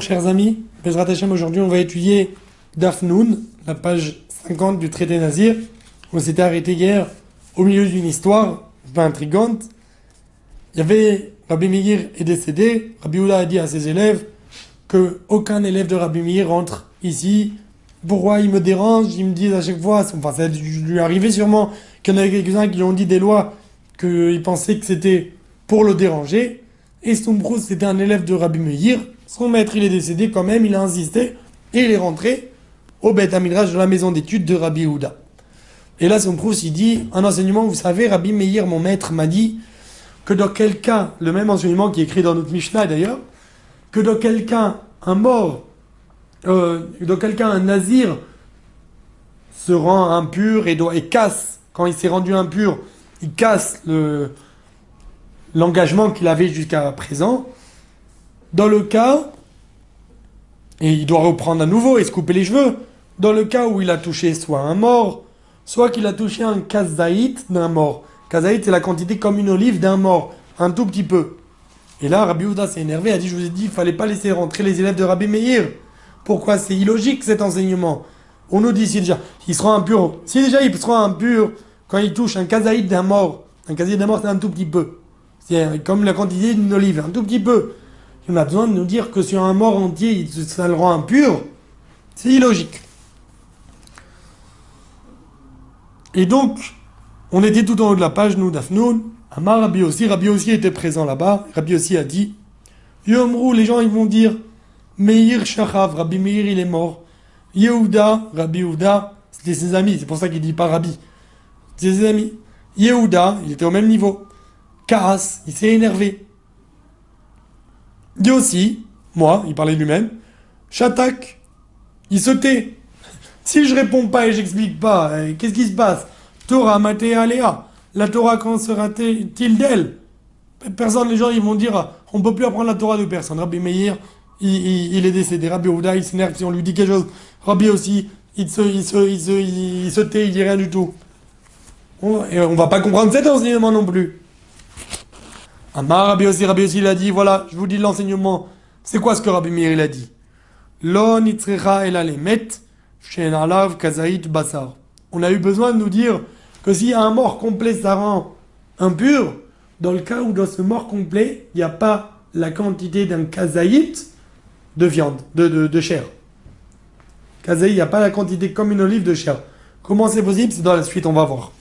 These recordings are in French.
Chers amis, Bezrat aujourd'hui on va étudier Dafnoun, la page 50 du traité Nazir. On s'était arrêté hier au milieu d'une histoire pas intrigante. Il y avait Rabbi Meir est décédé, Rabbi Oula a dit à ses élèves que aucun élève de Rabbi Meir rentre ici. Pourquoi il me dérange Ils me disent à chaque fois, enfin ça lui arrivé sûrement qu'il y en avait quelques-uns qui lui ont dit des lois qu'ils pensaient que c'était pour le déranger. Et Stombrous, c'était un élève de Rabbi Meir. Son maître, il est décédé quand même, il a insisté, et il est rentré au Beth de la maison d'études de Rabbi Houda. Et là, Stombrous, il dit, un enseignement, vous savez, Rabbi Meir, mon maître, m'a dit que dans quel cas, le même enseignement qui est écrit dans notre Mishnah d'ailleurs, que dans quel cas un mort, euh, dans quel cas un nazir se rend impur et, casse, quand il s'est rendu impur, il casse le, l'engagement qu'il avait jusqu'à présent, dans le cas, et il doit reprendre à nouveau et se couper les cheveux, dans le cas où il a touché soit un mort, soit qu'il a touché un kazaït d'un mort. Kazaït, c'est la quantité comme une olive d'un mort, un tout petit peu. Et là, Rabbi Ouda s'est énervé, a dit, je vous ai dit, il fallait pas laisser rentrer les élèves de Rabbi Meir. Pourquoi? C'est illogique cet enseignement. On nous dit si déjà, il sera impur, si déjà il sera impur quand il touche un kazaït d'un mort, un kazaït d'un mort c'est un tout petit peu. C'est comme la quantité d'une olive, un tout petit peu. On a besoin de nous dire que sur un mort entier, ça le rend impur. C'est illogique. Et donc, on était tout en haut de la page, nous, d'Afnoun. Amar Rabbi aussi, Rabbi aussi était présent là-bas. Rabbi aussi a dit Yomrou, les gens ils vont dire Meir Shachav, Rabbi Meir il est mort. Yehuda, Rabbi Yehuda, c'était ses amis, c'est pour ça qu'il dit pas Rabbi. C'était ses amis. Yehuda, il était au même niveau. Kaas, il s'est énervé. Dit aussi, moi, il parlait lui-même, Shatak, il se tait. Si je réponds pas et j'explique pas, euh, qu'est-ce qui se passe? Torah maté aléa. La Torah, quand sera-t-il d'elle? Personne, les gens, ils vont dire, on peut plus apprendre la Torah de personne. Rabbi Meir, il, est décédé. Rabbi Ouda, il s'énerve si on lui dit quelque chose. Rabbi aussi, il se, il il se tait, il dit rien du tout. On, et on va pas comprendre cet enseignement non plus. Amar Rabbi aussi, Rabbi aussi, il a dit, voilà, je vous dis l'enseignement. C'est quoi ce que Rabbi Meir, il a dit? Lo alav basar. On a eu besoin de nous dire que si un mort complet, ça rend impur, dans le cas où dans ce mort complet, il n'y a pas la quantité d'un kazaït de viande, de, de, de chair. Kazaït, il n'y a pas la quantité comme une olive de chair. Comment c'est possible? C'est dans la suite, on va voir.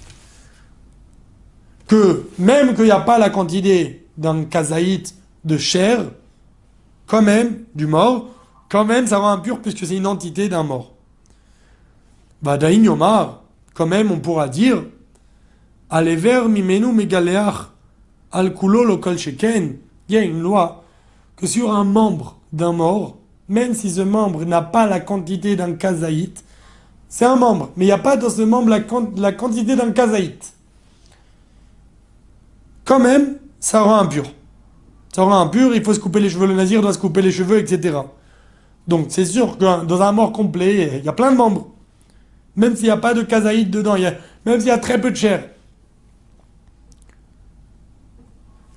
Que même qu'il n'y a pas la quantité d'un kazaït de chair, quand même, du mort, quand même, ça rend impur puisque c'est une entité d'un mort. Badaïn Yomar, quand même, on pourra dire, Alever mimenu megaleach al kulo sheken, il y a une loi que sur un membre d'un mort, même si ce membre n'a pas la quantité d'un kazaït, c'est un membre, mais il n'y a pas dans ce membre la, la quantité d'un kazaït. Quand même, ça rend impur. Ça rend impur, il faut se couper les cheveux, le nazir doit se couper les cheveux, etc. Donc c'est sûr que dans un mort complet, il y a plein de membres. Même s'il n'y a pas de kazaïd dedans, même s'il y a très peu de chair.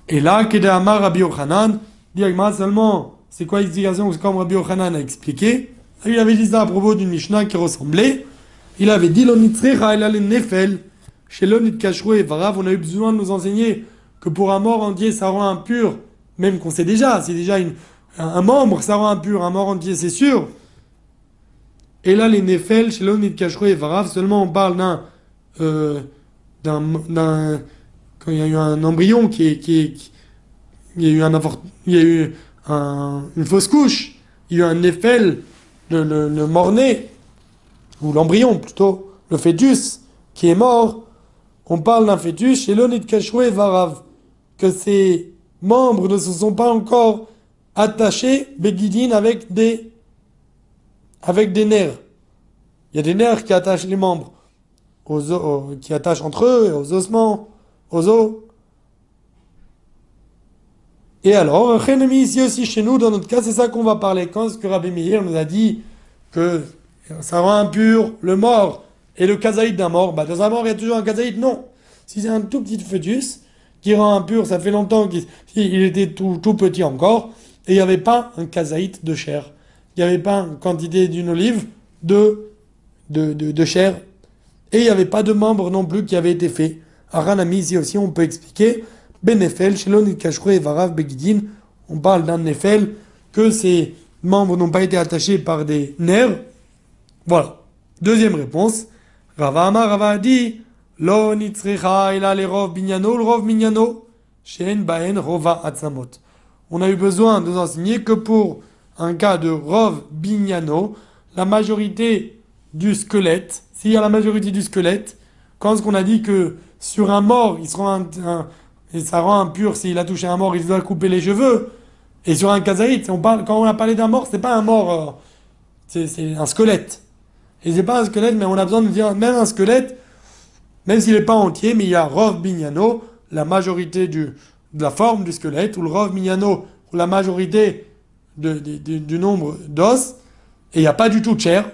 Et là, Kedamar Rabbi Yochanan, dit seulement, c'est quoi l'explication comme Rabbi Yochanan a expliqué? Il avait dit ça à propos d'une Mishnah qui ressemblait. Il avait dit nefel, chez l'onit et varav, on a eu besoin de nous enseigner que pour un mort entier, ça rend impur, même qu'on sait déjà, c'est déjà un membre, ça rend impur, un mort entier, c'est sûr. Et là, les Nefel, chez l'Onit et Varav, seulement on parle d'un. Euh, d'un. Quand il y a eu un embryon qui est. Qui, il y a eu, un, il y a eu un, une fausse couche, il y a eu un Nefel, le, le, le mort-né, ou l'embryon plutôt, le fœtus, qui est mort. On parle d'un fœtus chez l'Onit et Varav que ses membres ne se sont pas encore attachés, Begidin, avec des, avec des nerfs. Il y a des nerfs qui attachent les membres, aux, qui attachent entre eux, aux ossements, aux os. Et alors, un ici aussi chez nous, dans notre cas, c'est ça qu'on va parler. Quand ce que Rabbi Meir nous a dit que ça rend impur le mort et le kazaïd d'un mort, bah, dans un mort, il y a toujours un kazaïd, non. Si c'est un tout petit fœtus, qui rend impur, ça fait longtemps qu'il était tout, tout petit encore, et il n'y avait pas un kazaït de chair. Il n'y avait pas une quantité d'une olive de, de, de, chair. Et il n'y avait pas de membre non plus qui avait été fait. À Ranami, ici aussi, on peut expliquer Benefel, Shelon et Varav Begidin. On parle d'un Nefel, que ces membres n'ont pas été attachés par des nerfs. Voilà. Deuxième réponse. Rava Amar Rava On a eu besoin de enseigner que pour un cas de rov binyano, la majorité du squelette, s'il y a la majorité du squelette, quand on a dit que sur un mort, il sera un, ça rend impur s'il a touché un mort, il doit couper les cheveux. Et sur un kazaït, quand on a parlé d'un mort, c'est pas un mort, euh, c'est un squelette. Et c'est pas un squelette, mais on a besoin de dire même un squelette, même s'il n'est pas entier, mais il y a Rov Bignano, la majorité de la forme du squelette, ou le Rov Mignano, ou la majorité du nombre d'os, et il n'y a pas du tout de chair.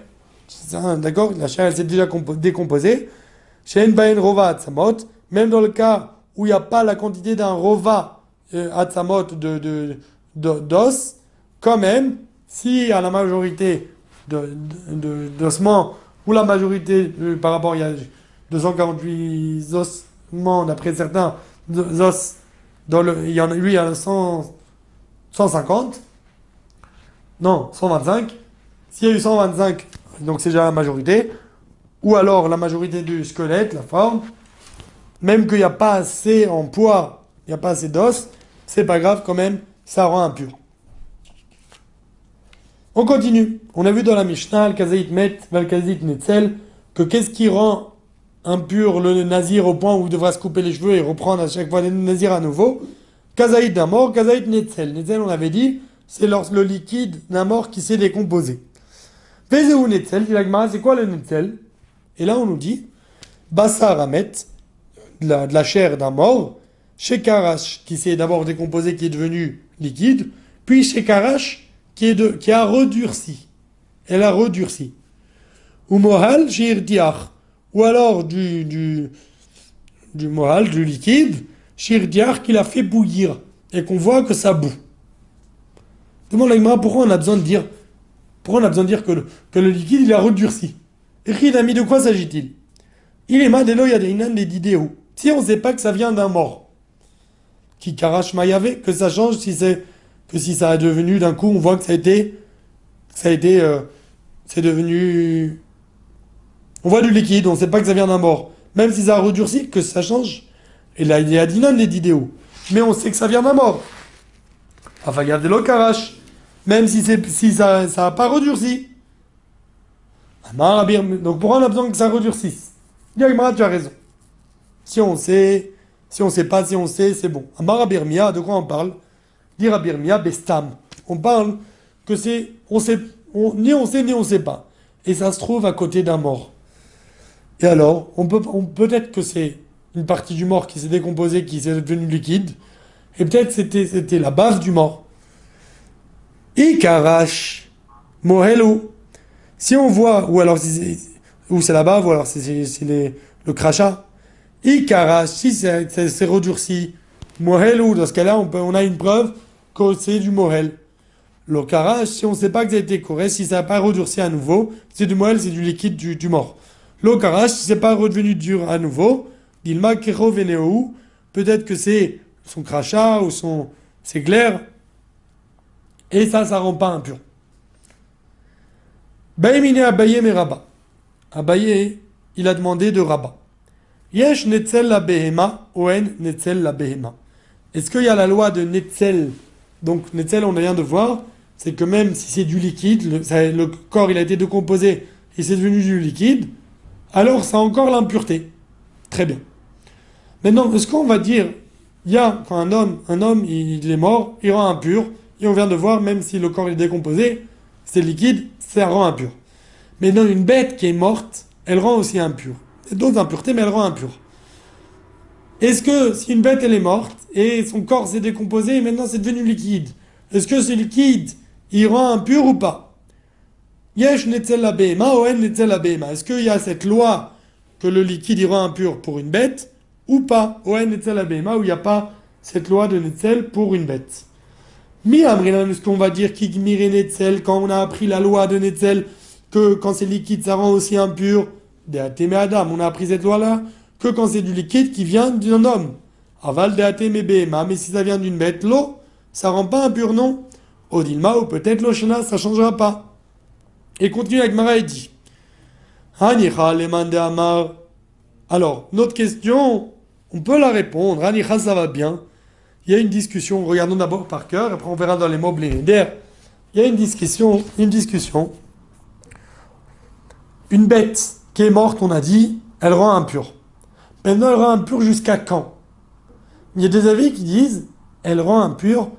D'accord? La chair, elle s'est déjà décomposée. Shen Bain Rova Samot, même dans le cas où il n'y a pas la quantité d'un Rova euh, Atzamot de, de, d'os, quand même, si à la majorité d'ossements, ou la majorité, euh, par rapport, il y a 248 ossements, d'après certains os, il y en a, lui, il y en a 150, non, 125. S'il y a eu 125, donc c'est déjà la majorité, ou alors la majorité du squelette, la forme, même qu'il n'y a pas assez en poids, il n'y a pas assez d'os, c'est pas grave quand même, ça rend impur. On continue. On a vu dans la Mishnah, le Kazaït Met, le Kazaït Netzel, que qu'est-ce qui rend impur le nazir au point où il devra se couper les cheveux et reprendre à chaque fois le nazir à nouveau Kazaït d'un mort, Kazaït Netzel. Netzel, on avait dit, c'est le liquide d'un mort qui s'est décomposé. Vezeu Netzel, c'est quoi le Netzel? Et là, on nous dit, Bassar Amet, de la, de la chair d'un mort, Shekarash, qui s'est d'abord décomposé, qui est devenu liquide, puis Shekarash, qui, est de, qui a redurci. Elle a redurci. Ou Mohal, Shirdiach, ou alors du, du, du Mohal, du liquide, Shirdiach, qui l'a fait bouillir, et qu'on voit que ça bout. Demande l'Agmara pourquoi on a besoin de dire, pourquoi on a besoin de dire que le, liquide, il a redurci. Et mis de quoi s'agit-il? Il est yadeinan des. Si on ne sait pas que ça vient d'un mort, qui karash mayavé, que ça change si c'est que si ça a devenu d'un coup, on voit que ça a été, ça a été, euh, c'est devenu, on voit du liquide, on ne sait pas que ça vient d'un mort, même si ça a redurci, que ça change. Et là, il y a dinon les d'idéaux, mais on sait que ça vient d'un mort. Enfin, regardez le karash, même si ça, ça a pas redurci. Donc pourquoi on a besoin que ça redurcisse Yagmara, tu as raison. Si on sait si on ne sait pas, si on sait, c'est bon. Amara Birmia, de quoi on parle? Dire Birmia, Bestam. On parle que c'est, on sait, ni on sait, ni on sait pas. Et ça se trouve à côté d'un mort. Et alors, on peut, peut-être que c'est une partie du mort qui s'est décomposée, qui s'est devenue liquide. Et peut-être c'était, c'était la base du mort. Ikarash, Mohelo. Si on voit, ou alors ou c'est la bave, ou alors c'est, le crachat. Ikara, si c'est redurci, Mohel ou dans ce cas-là, on, on a une preuve que c'est du Mohel. Le si on ne sait pas que ça a été correct, si ça n'a pas redurci à nouveau, c'est du Mohel, c'est du liquide du mort. Le si c'est pas redevenu dur à nouveau, Dilma peut-être que c'est son crachat ou son, c'est clair, et ça, ça rend pas impur. Baïmine Abaye mais Rabat. Abaye, il a demandé de Rabat. Yesh netzel la behema, oen netzel la behema. Est-ce qu'il y a la loi de netzel? Donc netzel, on vient de voir, c'est que même si c'est du liquide, le, corps il a été décomposé et c'est devenu du liquide, alors ça a encore l'impureté. Très bien. Maintenant, est-ce qu'on va dire, il y a quand un homme, un homme il, est mort, il rend impur, et on vient de voir, même si le corps est décomposé, c'est liquide, ça rend impur. Mais non, une bête qui est morte, elle rend aussi impure d'autres impuretés, mais elle rend impure. Est-ce que si une bête elle est morte et son corps s'est décomposé et maintenant c'est devenu liquide, est-ce que ce liquide il rend impur ou pas? Yesh Est-ce qu'il y a cette loi que le liquide rend impur pour une bête ou pas? Oen netzel la où il n'y a pas cette loi de netzel pour une bête? Mi ce qu'on va dire, Kigmire Netzel, quand on a appris la loi de Netzel, que quand c'est liquide, ça rend aussi impur? De Adam, on a appris cette loi-là, que quand c'est du liquide qui vient d'un homme. Aval de Bema, mais si ça vient d'une bête, l'eau, ça rend pas impur, non? Odilma, ou peut-être l'Oshana, ça changera pas. Et continue avec Mara et dit. Alors, notre question, on peut la répondre. Hanicha, ça va bien. Il y a une discussion, regardons d'abord par cœur, après on verra dans les mots blénédaires. Il y a une discussion, une discussion. Une bête qui est morte, on a dit, elle rend impure. Maintenant, elle rend impure jusqu'à quand? Il y a des avis qui disent, elle rend impure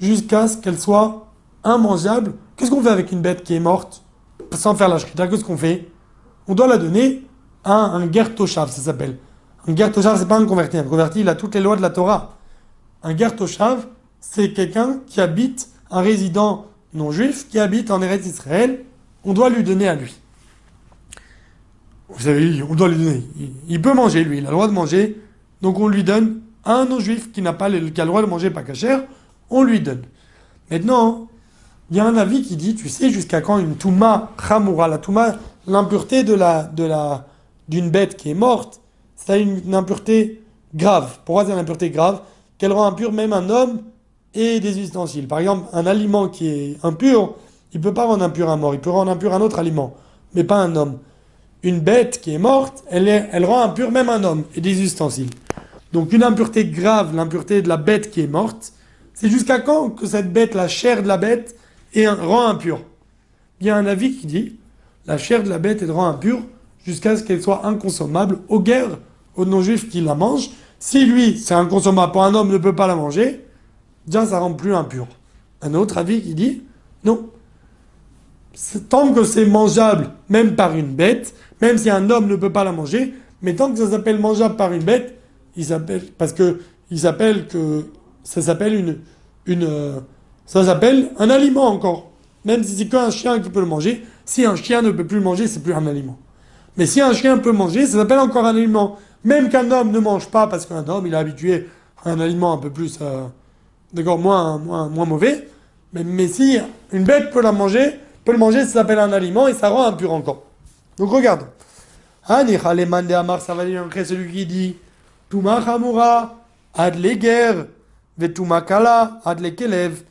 jusqu'à ce qu'elle soit immangeable. Qu'est-ce qu'on fait avec une bête qui est morte? Sans faire la shrita Qu'est-ce qu'on fait On doit la donner à un gertoshav, ça s'appelle. Un gertoshav, c'est pas un converti. Un converti, il a toutes les lois de la Torah. Un gertoshav, c'est quelqu'un qui habite, un résident non juif qui habite en Eretz Israël. On doit lui donner à lui. Vous savez, on doit lui donner. Il, peut manger, lui, il a le droit de manger. Donc on lui donne à un non-juif qui n'a pas le, a le droit de manger pas cachère, on lui donne. Maintenant, il y a un avis qui dit, tu sais, jusqu'à quand une touma chamoura, la touma, l'impureté de la, de la, d'une bête qui est morte, c'est une, impureté grave. Pourquoi c'est une impureté grave Qu'elle rend impur même un homme et des ustensiles. Par exemple, un aliment qui est impur, il peut pas rendre impur un mort, il peut rendre impur un autre aliment, mais pas un homme une bête qui est morte, elle, est, elle rend impur même un homme et des ustensiles. Donc une impureté grave, l'impureté de la bête qui est morte, c'est jusqu'à quand que cette bête, la chair de la bête, est, rend impure Il y a un avis qui dit, la chair de la bête est rend impure jusqu'à ce qu'elle soit inconsommable aux guerres, aux non-juifs qui la mangent. Si lui, c'est inconsommable pour un homme, ne peut pas la manger, déjà ça rend plus impur. Un autre avis qui dit, non, tant que c'est mangeable, même par une bête, même si un homme ne peut pas la manger, mais tant que ça s'appelle mangeable par une bête, il s'appelle parce que il s'appelle que ça s'appelle une une euh, ça s'appelle un aliment encore. Même si c'est qu'un chien qui peut le manger, si un chien ne peut plus le manger, c'est plus un aliment. Mais si un chien peut manger, ça s'appelle encore un aliment. Même qu'un homme ne mange pas parce qu'un homme il est habitué à un aliment un peu plus euh, d'accord moins, moins moins mauvais. Mais, mais si une bête peut la manger, peut le manger, ça s'appelle un aliment et ça rend impur encore. Donc regarde. Amar, ça va dire celui qui dit Tuma Chamura, Adleger, Vetuma Kala, Adlekelev.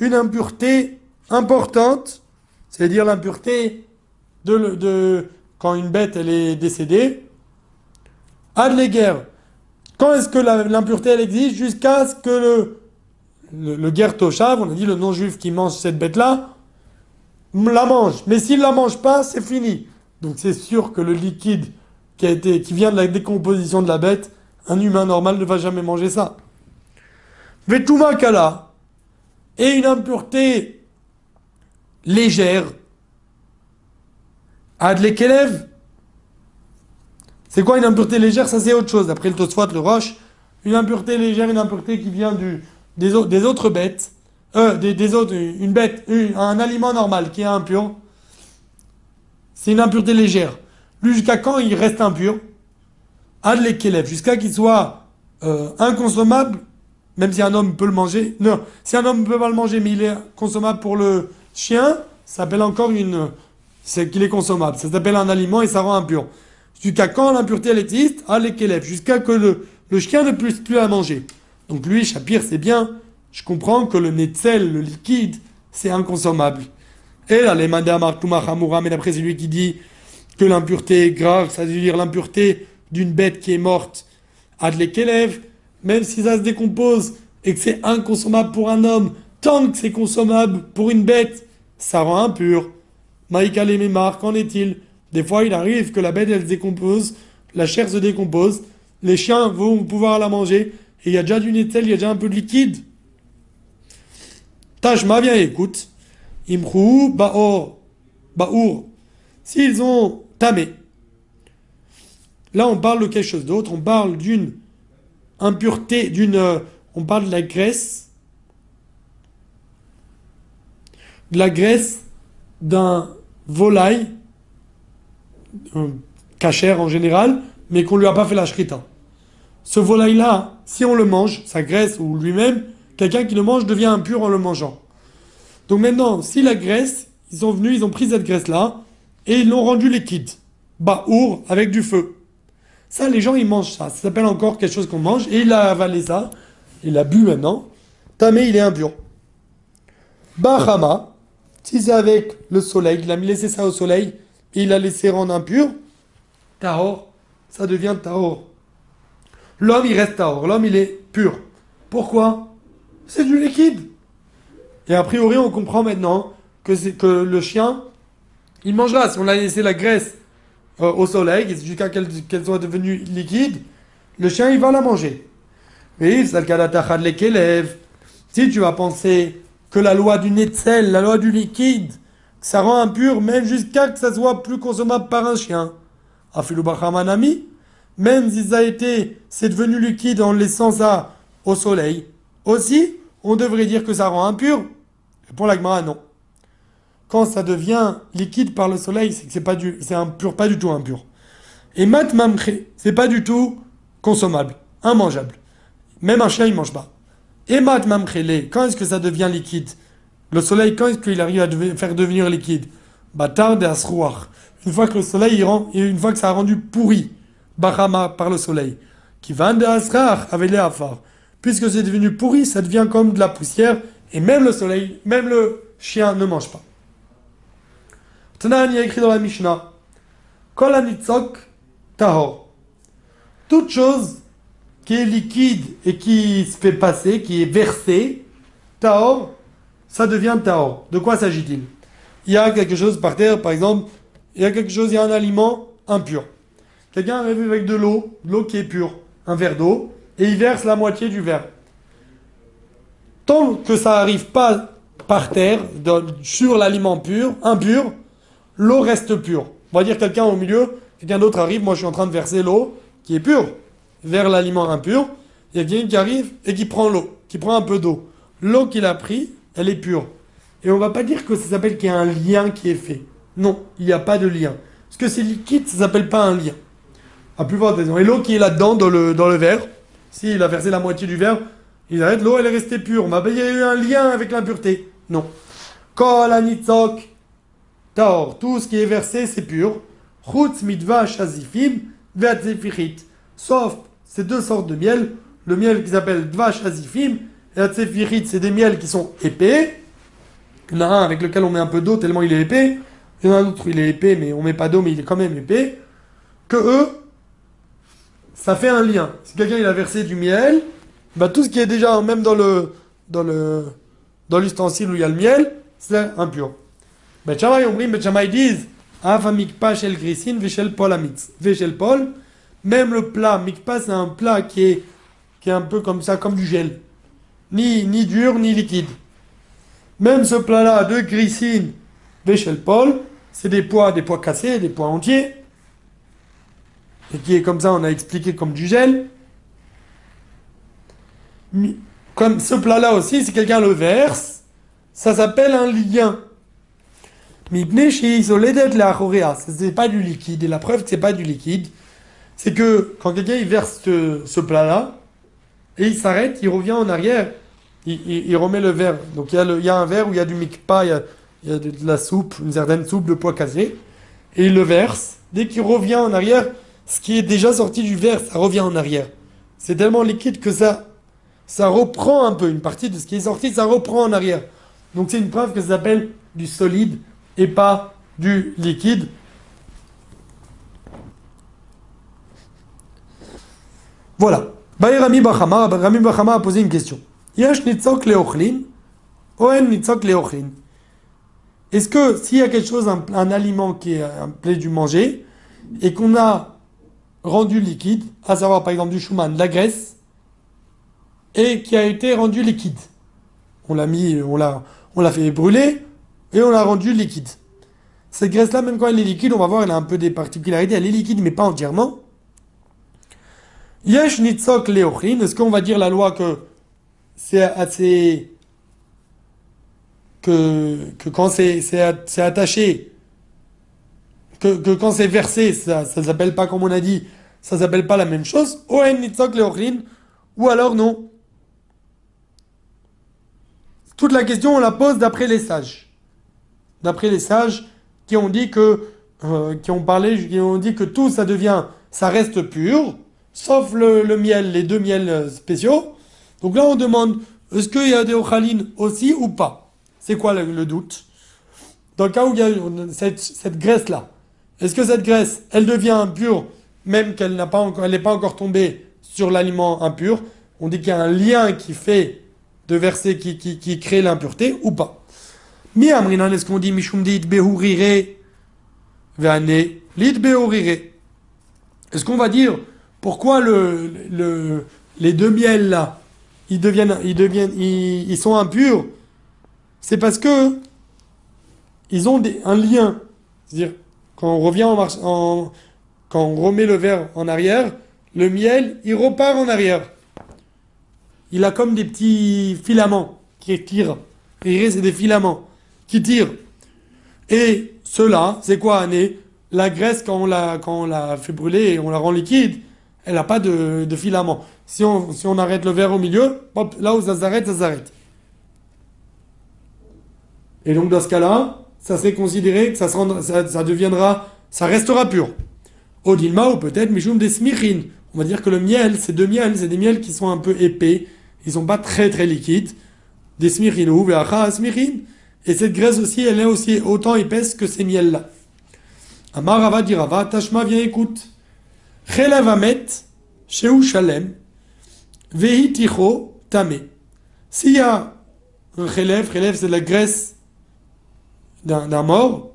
Une impureté importante, c'est-à-dire l'impureté de, de, quand une bête elle est décédée. Adleger. Quand est-ce que l'impureté elle existe? Jusqu'à ce que le, le, guerre on a dit le non-juif qui mange cette bête-là, la mange. Mais s'il la mange pas, c'est fini. Donc c'est sûr que le liquide qui vient de la décomposition de la bête, un humain normal ne va jamais manger ça. Vetuma kala et une impureté légère. Adlekelev. C'est quoi une impureté légère? Ça c'est autre chose. Après le Tosfot, le Roche, une impureté légère, une impureté qui vient du, des, autres bêtes, euh, des, autres, une bête, un aliment normal qui est impur. C'est une impureté légère. Jusqu'à quand il reste impur? Ad jusqu'à qu'il soit euh, inconsommable, même si un homme peut le manger. Non, si un homme ne peut pas le manger, mais il est consommable pour le chien, ça s'appelle encore une. C'est qu'il est consommable. Ça s'appelle un aliment et ça rend impur. Jusqu'à quand l'impureté elle existe? Ad jusqu'à que le, le chien ne puisse plus la manger. Donc lui, Shapir, c'est bien. Je comprends que le netzel, le liquide, c'est inconsommable. Et là, les mais d'après celui qui dit que l'impureté est grave, ça veut dire l'impureté d'une bête qui est morte, kelev, même si ça se décompose et que c'est inconsommable pour un homme, tant que c'est consommable pour une bête, ça rend impur. Maïka Mémar, qu'en est-il? Des fois, il arrive que la bête, elle se décompose, la chair se décompose, les chiens vont pouvoir la manger, et il y a déjà du netzel, il y a déjà un peu de liquide. Tashma, viens écoute. Imru Baor, Baour, s'ils ont tamé, là on parle de quelque chose d'autre, on parle d'une impureté, d'une, euh, on parle de la graisse, de la graisse d'un volaille, un cachère en général, mais qu'on lui a pas fait la shrita. Ce volaille-là, si on le mange, sa graisse ou lui-même, quelqu'un qui le mange devient impur en le mangeant. Donc maintenant, si la graisse, ils sont venus, ils ont pris cette graisse-là, et ils l'ont rendue liquide. Baour, avec du feu. Ça, les gens, ils mangent ça. Ça s'appelle encore quelque chose qu'on mange, et il a avalé ça, il a bu maintenant. Tamé, il est impur. Bahama, si c'est avec le soleil, il a laissé ça au soleil, et il a laissé rendre impur, Tahor, ça devient Tahor. L'homme, il reste Tahor. L'homme, il est pur. Pourquoi? C'est du liquide. Et a priori, on comprend maintenant que, que le chien, il mangera. Si on a laissé la graisse euh, au soleil, jusqu'à qu'elle, qu'elle soit devenue liquide, le chien, il va la manger. Si tu vas penser que la loi du netzel, la loi du liquide, ça rend impur même jusqu'à que ça soit plus consommable par un chien. Afilubachamanami, même si ça a été, c'est devenu liquide en laissant ça au soleil, aussi, on devrait dire que ça rend impur. Pour l'agmara, non. Quand ça devient liquide par le soleil, c'est que c'est pas du, c'est impur, pas du tout impur. Et mat mamre, c'est pas du tout consommable, immangeable. Même un chien, il mange pas. Et mat mamrele, quand est-ce que ça devient liquide? Le soleil, quand est-ce qu'il arrive à faire devenir liquide? Batar de Une fois que le soleil, il rend, une fois que ça a rendu pourri, Bahama par le soleil. Qui va de Asrar avec les afar. Puisque c'est devenu pourri, ça devient comme de la poussière, et même le soleil, même le chien ne mange pas. Y a écrit dans la Mishnah tahor. Toute chose qui est liquide et qui se fait passer, qui est versé, taor, ça devient taor. De quoi s'agit-il? Il y a quelque chose par terre, par exemple, il y a quelque chose, il y a un aliment impur. Quelqu'un arrive avec de l'eau, de l'eau qui est pure, un verre d'eau, et il verse la moitié du verre. Tant que ça n'arrive pas par terre, sur l'aliment pur, impur, l'eau reste pure. On va dire quelqu'un au milieu, quelqu'un d'autre arrive, moi je suis en train de verser l'eau qui est pure vers l'aliment impur, il y a quelqu'un qui arrive et qui prend l'eau, qui prend un peu d'eau. L'eau qu'il a pris, elle est pure. Et on va pas dire que ça s'appelle qu'il y a un lien qui est fait. Non, il n'y a pas de lien. Parce que c'est liquide, ça s'appelle pas un lien. À plus raison. Et l'eau qui est là-dedans, dans le, verre, s'il a versé la moitié du verre, il arrête, l'eau elle est restée pure. Mais il y a eu un lien avec l'impureté. Non. Kol anitzok, taor. Tout ce qui est versé, c'est pur. Chutz mitva shazifim, Sauf ces deux sortes de miel, le miel qui s'appelle Dvash Azifim et Atsefirit, c'est des miels qui sont épais. Il y en a un avec lequel on met un peu d'eau tellement il est épais. Il y en a un autre, il est épais, mais on met pas d'eau, mais il est quand même épais. Que eux, ça fait un lien. Si quelqu'un a versé du miel, bah tout ce qui est déjà même dans le dans le dans l'ustensile où il y a le miel, c'est impur. Ben Chamay Ombrim, Ben Chamay disent Afamik Pachel Grisin, Veshel Pol Amitz. Veshel Pol, même le plat, mikpa, c'est un plat qui est, qui est un peu comme ça, comme du gel. Ni, ni dur, ni liquide. Même ce plat-là de glycine, Béchel Paul, c'est des pois, des pois cassés, des pois entiers. Et qui est comme ça, on a expliqué comme du gel. Comme ce plat-là aussi, si quelqu'un le verse, ça s'appelle un lien. C'est pas du liquide. Et la preuve que c'est pas du liquide, c'est que quand quelqu'un verse ce, plat-là, et il s'arrête, il revient en arrière, il, remet le verre. Donc il y, a un verre où il y a du mikpa, il y a, il y a de, la soupe, une certaine soupe de pois cassés, et il le verse. Dès qu'il revient en arrière, ce qui est déjà sorti du verre, ça revient en arrière. C'est tellement liquide que ça, ça reprend un peu, une partie de ce qui est sorti, ça reprend en arrière. Donc c'est une preuve que ça s'appelle du solide et pas du liquide. Voilà. Rami Bachama, Rami Bachama a posé une question. Est-ce que s'il y a quelque chose, un, aliment qui est un plaît du manger, et qu'on a rendu liquide, à savoir par exemple du chouman, de la graisse, et qui a été rendu liquide? On l'a mis, on l'a fait brûler, et on l'a rendu liquide. Cette graisse-là, même quand elle est liquide, on va voir, elle a un peu des particularités, elle est liquide, mais pas entièrement. Yesh nitzok leochin, est-ce qu'on va dire la loi que c'est assez. que, que quand c'est, attaché, que, que quand c'est versé, ça ne s'appelle pas comme on a dit, ça s'appelle pas la même chose. Oen nitzok leochin, ou alors non. toute la question, on la pose d'après les sages. D'après les sages qui ont dit que, euh, qui ont parlé, qui ont dit que tout ça devient, ça reste pur, sauf le, miel, les deux miels spéciaux. Donc là, on demande, est-ce qu'il y a des ochalines aussi ou pas? C'est quoi le, doute? Dans le cas où il y a cette, graisse-là, est-ce que cette graisse, elle devient impure, même qu'elle n'est pas encore tombée sur l'aliment impur? On dit qu'il y a un lien qui fait de qui, qui crée l'impureté ou pas? Mi amrinan, est-ce qu'on dit mishum dit behurire veane lit behurire Est-ce qu'on va dire pourquoi le, le, les deux miels là, ils deviennent, ils deviennent, ils, sont impurs? C'est parce que ils ont des, un lien. C'est-à-dire, quand on revient en, marche, en quand on remet le verre en arrière, le miel, il repart en arrière. Il a comme des petits filaments qui tirent. c'est des filaments qui tirent. Et cela, c'est quoi, Anné La graisse, quand on l'a, fait brûler et on la rend liquide, elle n'a pas de, de filaments. Si on, arrête le verre au milieu, là où ça s'arrête, ça s'arrête. Et donc, dans ce cas-là, ça serait considéré que ça, deviendra, ça restera pur. Odilma ou peut-être Mishum des smichines. On va dire que le miel, c'est deux miels, c'est des miels qui sont un peu épais, ils sont pas très très liquides. Des smichinou, smirin. Et cette graisse aussi, elle est aussi autant épaisse que ces miels-là. Amar Rava dit Rava, Tashma, viens écoute. Chelavamet, Sheu Shalem, Vehi Ticho, Tame. S'il y a un chelev, chelev c'est la graisse d'un mort,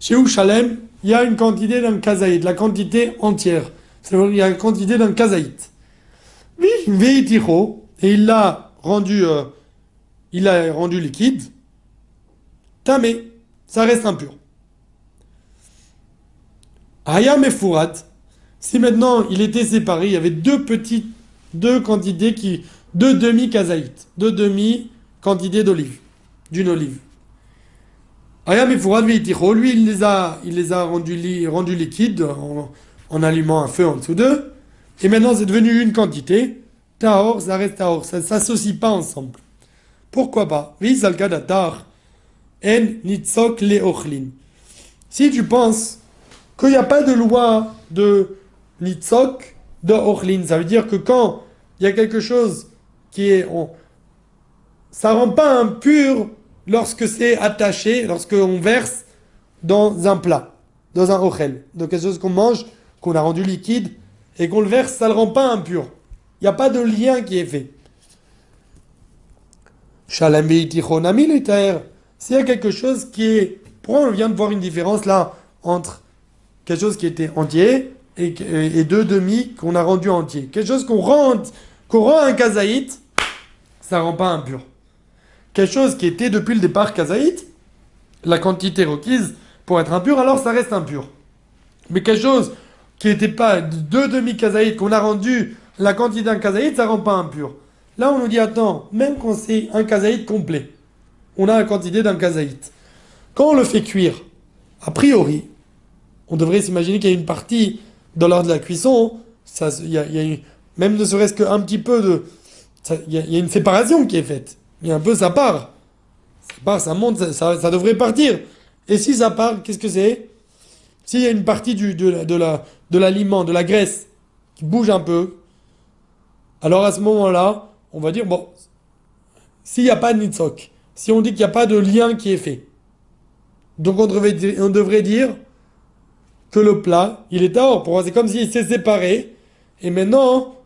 Sheu Shalem, il y a une quantité d'un kazaït, la quantité entière. C'est-à-dire il y a une quantité d'un kazaït. Et il l'a rendu, euh, il l'a rendu liquide. Tamé, ça reste impur. Ayam et si maintenant il était séparé, il y avait deux petites, deux quantités qui, deux demi-kazaïtes, deux demi-quantités d'olive, d'une olive. Ayam et Fourat, lui, il les a, il les a rendus, rendu liquides en, en allumant un feu en dessous d'eux. Et maintenant, c'est devenu une quantité. Tahor, ça reste Tahor. Ça ne s'associe pas ensemble. Pourquoi pas? Si tu penses qu'il n'y a pas de loi de nitzok de ochlin, ça veut dire que quand il y a quelque chose qui est. On, ça rend pas impur lorsque c'est attaché, lorsqu'on verse dans un plat, dans un ochel. Donc quelque chose qu'on mange, qu'on a rendu liquide, et qu'on le verse, ça le rend pas impur. Il n'y a pas de lien qui est fait. S'il y a quelque chose qui est... Pourquoi on vient de voir une différence là entre quelque chose qui était entier et, deux demi qu'on a rendu entier? Quelque chose qu'on rend, qu'on rend un kazaït, ça rend pas impur. Quelque chose qui était depuis le départ kazaït, la quantité requise pour être impur, alors ça reste impur. Mais quelque chose qui n'était pas deux demi-kazaïtes, qu'on a rendu la quantité d'un kazaït, ça rend pas impur. Là, on nous dit, attends, même quand c'est un kazaït complet, on a la quantité d'un kazaït. Quand on le fait cuire, a priori, on devrait s'imaginer qu'il y a une partie dans l'heure de la cuisson, ça, y a, même ne serait-ce qu'un petit peu de... Il y, a une séparation qui est faite. Il y a un peu, ça part. Ça part, ça monte, ça, devrait partir. Et si ça part, qu'est-ce que c'est? S'il y a une partie de l'aliment, de la graisse qui bouge un peu, alors à ce moment-là, on va dire, bon, s'il n'y a pas de nitzok, si on dit qu'il n'y a pas de lien qui est fait, donc on devrait, dire, que le plat, il est à Pour moi, c'est comme s'il s'est séparé, et maintenant,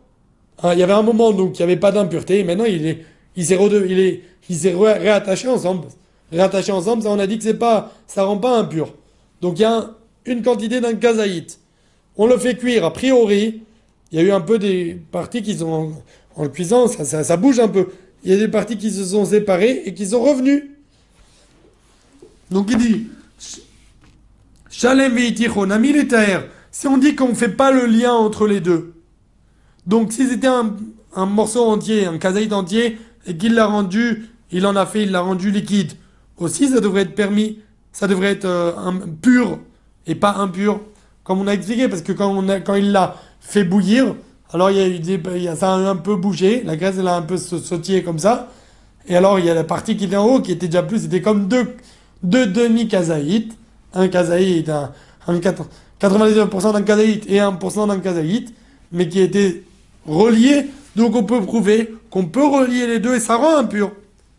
hein, il y avait un moment donc il n'y avait pas d'impureté, et maintenant il est, il s'est, réattaché ensemble. Réattaché ensemble, ça on a dit que c'est pas, ça rend pas impur. Donc il y a un, une quantité d'un kazaït. On le fait cuire, a priori, il y a eu un peu des parties qui sont en, le cuisant, ça, bouge un peu. Il y a des parties qui se sont séparées et qui sont revenues. Donc il dit, Shalem si on dit qu'on ne fait pas le lien entre les deux, donc si c'était un, morceau entier, un kazaït entier, et qu'il l'a rendu, il en a fait, il l'a rendu liquide, aussi ça devrait être permis, ça devrait être euh, pur et pas impur, comme on a expliqué, parce que quand il l'a fait bouillir, alors il y a eu des, ça a un peu bougé, la graisse elle a un peu sautillé comme ça, Et alors, il y a la partie qui était en haut qui était déjà plus, c'était comme deux, deux demi-kazaïtes. Un kazaït, un, un 99% d'un kazaït et 1% d'un kazaït, mais qui étaient reliés. Donc on peut prouver qu'on peut relier les deux et ça rend impur.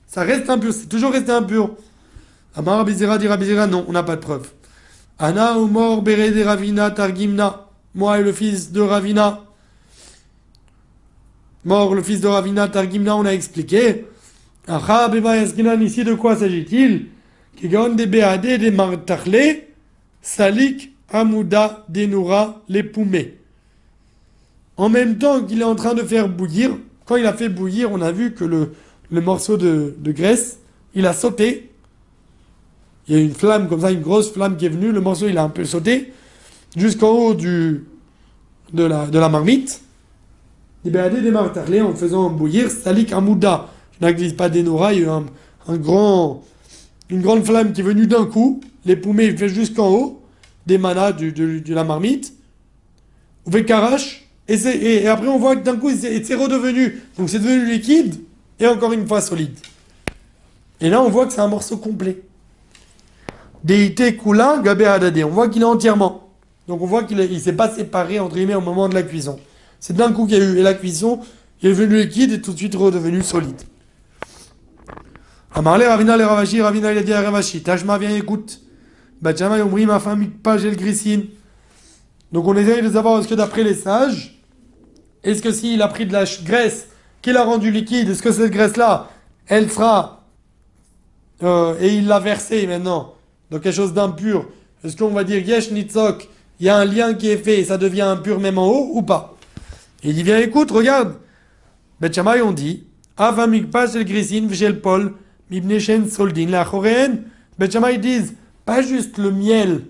Ça reste impur, c'est toujours resté impur. Amar Bizera dit Rabizera, non, on n'a pas de preuve. Ana Bere de Ravina Targimna. Moi et le fils de Ravina. Mort le fils de Ravina Targimna, on a expliqué. Ici de quoi s'agit-il? Salik Amouda. En même temps qu'il est en train de faire bouillir, quand il a fait bouillir, on a vu que le, morceau de, graisse, il a sauté. Il y a une flamme comme ça, une grosse flamme qui est venue, le morceau il a un peu sauté, jusqu'en haut de la marmite. Des martarlés en faisant bouillir, Salik Amouda. Je n'existe pas Denura, il y a eu un, un grand, une grande flamme qui est venue d'un coup, les poumées jusqu'en haut des manas de, la marmite. Fait carache. Et, et, après, on voit que d'un coup, c'est redevenu. Donc, c'est devenu liquide et encore une fois solide. Et là, on voit que c'est un morceau complet. Deité Kula Gabé Adadé. On voit qu'il est entièrement. Donc, on voit qu'il ne s'est pas séparé, entre guillemets, au moment de la cuisson. C'est d'un coup qu'il y a eu et la cuisson, il est devenu liquide et tout de suite redevenu solide. Amarle Ravina le Ravashi, Ravina il a dit à Ravashi, Tashma viens écoute. Bajama Omri, ma femme, pas j'ai le grissine. Donc on essaye de savoir est-ce que d'après les sages, est-ce que s'il a pris de la graisse qu'il a rendu liquide, est-ce que cette graisse-là, elle sera, euh, et il l'a versée maintenant dans quelque chose d'impur, est-ce qu'on va dire Yesh Nitzok, il y a un lien qui est fait et ça devient impur même en haut ou pas? Et il dit, viens écoute, regarde. Betchamay on dit, Avamik pas le grissine, v'shel pol, mibnechen soldin la choréen. Betchamay disent, pas juste le miel,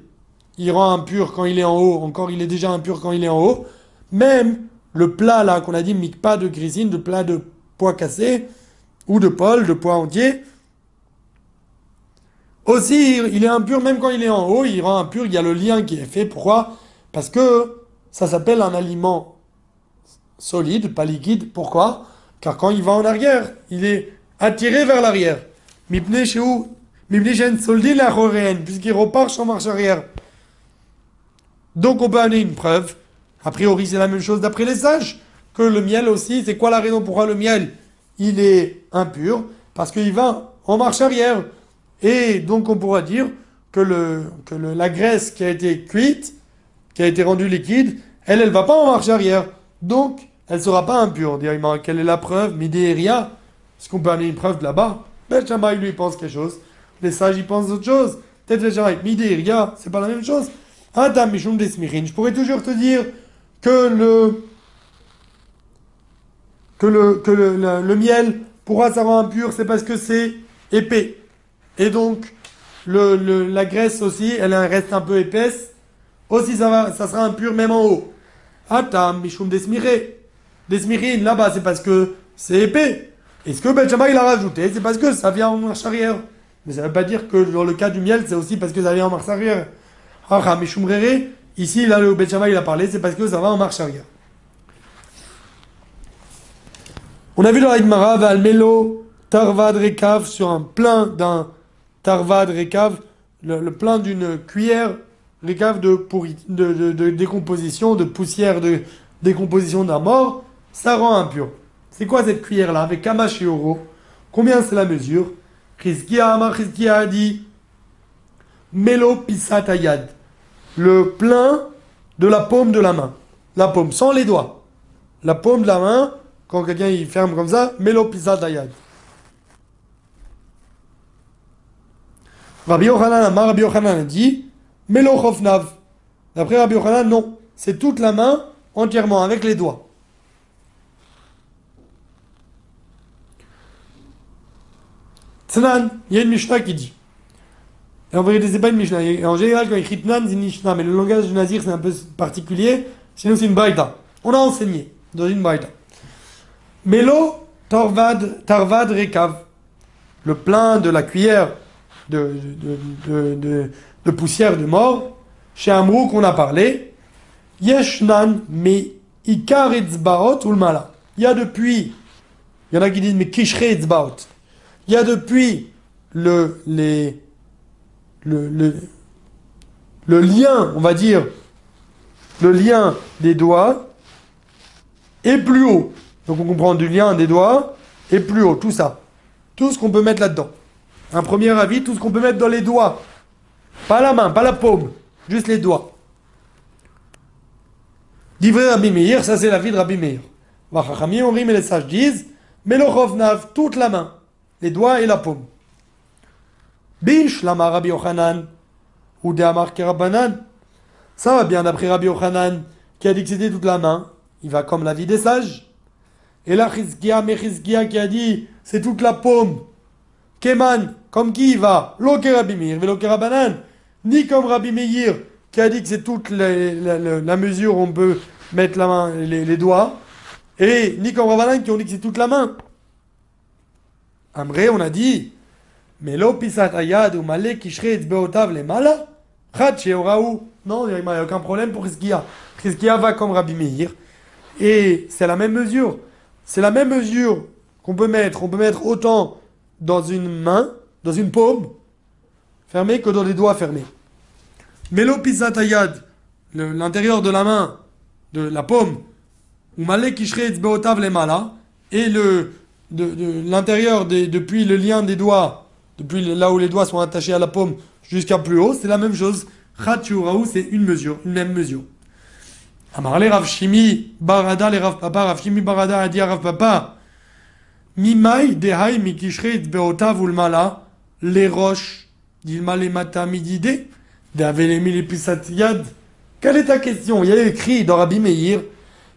il rend impur quand il est en haut, encore il est déjà impur quand il est en haut. Même le plat là qu'on a dit, pas de grisine, de plat de pois cassé, ou de pol, de pois entier. Aussi, il est impur même quand il est en haut, il rend impur, il y a le lien qui est fait. Pourquoi? Parce que ça s'appelle un aliment solide, pas liquide. Pourquoi? Car quand il va en arrière, il est attiré vers l'arrière. Mipne chez où puisqu'il repart en marche arrière. Donc on peut amener une preuve. A priori, c'est la même chose d'après les sages. Que le miel aussi, c'est quoi la raison pourquoi le miel, il est impur? Parce qu'il va en marche arrière. Et donc on pourra dire que, la graisse qui a été cuite, qui a été rendue liquide, elle, elle va pas en marche arrière. Donc, elle sera pas impure. Quelle est la preuve? Midéria. Est-ce qu'on peut amener une preuve là-bas? Ben, lui pense quelque chose. Les sages, ils pensent autre chose. Peut-être les midi, regarde, c'est pas la même chose. Adam Mishum Desmirin. Je pourrais toujours te dire que le que le, que le, le, miel pourra ça rend impur, c'est parce que c'est épais. Et donc, le, le, la graisse aussi, elle reste un peu épaisse. Aussi, ça, va, ça sera impur même en haut. Atam, Mishum Desmiré. Desmirin, là-bas, c'est parce que c'est épais. est ce que Benjamin il a rajouté, c'est parce que ça vient en marche arrière. Mais ça ne veut pas dire que dans le cas du miel, c'est aussi parce que ça vient en marche arrière. Ah, ici, là, le Betchama, il a parlé, c'est parce que ça va en marche arrière. On a vu dans l'Aïdmara, Valmelo, Tarvad Rekav, sur un plein d'un Tarvad Rekav, le, plein d'une cuillère Rekav de, de, de, décomposition, de poussière de décomposition d'un mort, ça rend impur. C'est quoi cette cuillère-là Avec Kamash et Oro? Combien c'est la mesure? Chizkia Amar a dit Melo Pisatayad, le plein de la paume de la main. La paume, sans les doigts. La paume de la main, quand quelqu'un il ferme comme ça, Melo Pisatayad. Rabbi Yochanan Amar, Rabbi Yochanan dit Melo Chofnav. D'après Rabbi Yochanan, non. C'est toute la main entièrement avec les doigts. Tnan, il y a une Mishnah qui dit. Et en vérité, c'est pas une Mishnah. En général, quand il écrit Tnan, c'est une Mishnah. Mais le langage du Nazir, c'est un peu particulier. Sinon, c'est une Baïta. On a enseigné dans une Baïta. Melo Tarvad, Tarvad Rekav. Le plein de la cuillère de, poussière de mort. Chez Amrou qu'on a parlé. Yeshnan me Ikar Etzbaot ou le Mala. Il y a depuis. Il y en a qui disent mais Kishre Etzbaot? Il y a depuis le, les, le, le, le lien, on va dire, le lien des doigts et plus haut. Donc on comprend du lien des doigts et plus haut, tout ça. Tout ce qu'on peut mettre là-dedans. Un premier avis, tout ce qu'on peut mettre dans les doigts. Pas la main, pas la paume, juste les doigts. Divrei Rabbi Meir, ça c'est la vie de Rabbi Meir. Vachachamim, on rime et les sages disent, mais le Nav, toute la main, les doigts et la paume. Bish, lama Rabbi Yochanan, ou de Kerabanan. Ça va bien d'après Rabbi Yochanan, qui a dit que c'était toute la main. Il va comme la vie des sages. Et là, Chizkia, Mechizkia qui a dit, c'est toute la paume. Keman, comme qui il va? Lo Rabbi Meir. Ni comme Rabbi Meir, qui a dit que c'est toute la, mesure où on peut mettre la main, les, doigts, et ni comme Ravalan qui ont dit que c'est toute la main. Amré, on a dit, mais ayad ou malé kishret beotav les mala, Non, il n'y a aucun problème pour Rizkia. Rizkia va comme Rabbi Meir, et c'est la même mesure. C'est la même mesure qu'on peut mettre. On peut mettre autant dans une main, dans une paume fermée, que dans les doigts fermés. Melo pisatayad, l'intérieur de la main, de la paume, ou malek beotav le mala, et le, de, l'intérieur depuis le lien des doigts, depuis là où les doigts sont attachés à la paume jusqu'à plus haut, c'est la même chose. Raou, c'est une mesure, une même mesure. Amarle Rav Shimi Barada, les Rav Papa, Rav Shimi Barada a dit à Rav Papa, Mimai dehai mikishret beotav ulmala, les roches, dilma les mata midide, quelle est ta question? Il y a écrit dans Rabbi Meir,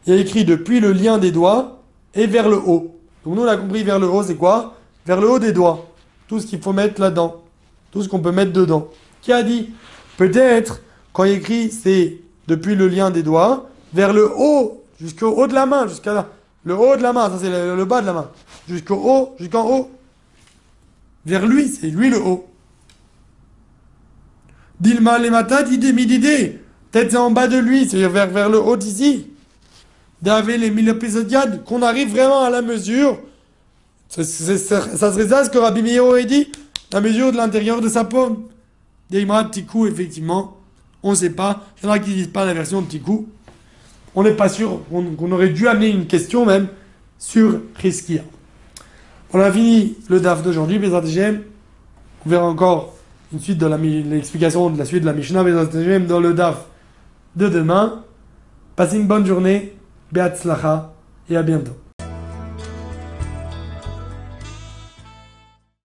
il y a écrit depuis le lien des doigts et vers le haut. Donc nous on a compris vers le haut c'est quoi? Vers le haut des doigts. Tout ce qu'il faut mettre là-dedans. Tout ce qu'on peut mettre dedans. Qui a dit? Peut-être quand il écrit c'est depuis le lien des doigts vers le haut, jusqu'au haut de la main, jusqu'à là. Le haut de la main, ça c'est le, bas de la main. Jusqu'au haut, jusqu'en haut. Vers lui, c'est lui le haut. Dilma les matas, d'idée. Peut-être c'est en bas de lui, c'est-à-dire vers, vers le haut d'ici. D'avoir les mille épisodiades, qu'on arrive vraiment à la mesure. ça serait ça ce que Rabbi Meir aurait dit? La mesure de l'intérieur de sa. Des petit coup, effectivement. On ne sait pas. Il y en ne disent pas la version de coup. On n'est pas sûr qu'on aurait dû amener une question même sur Riskia. On a fini le DAF d'aujourd'hui, mais on verra encore une suite de l'explication de la suite de la Mishnah dans le DAF de demain. Passez une bonne journée, Beatzlacha et à bientôt.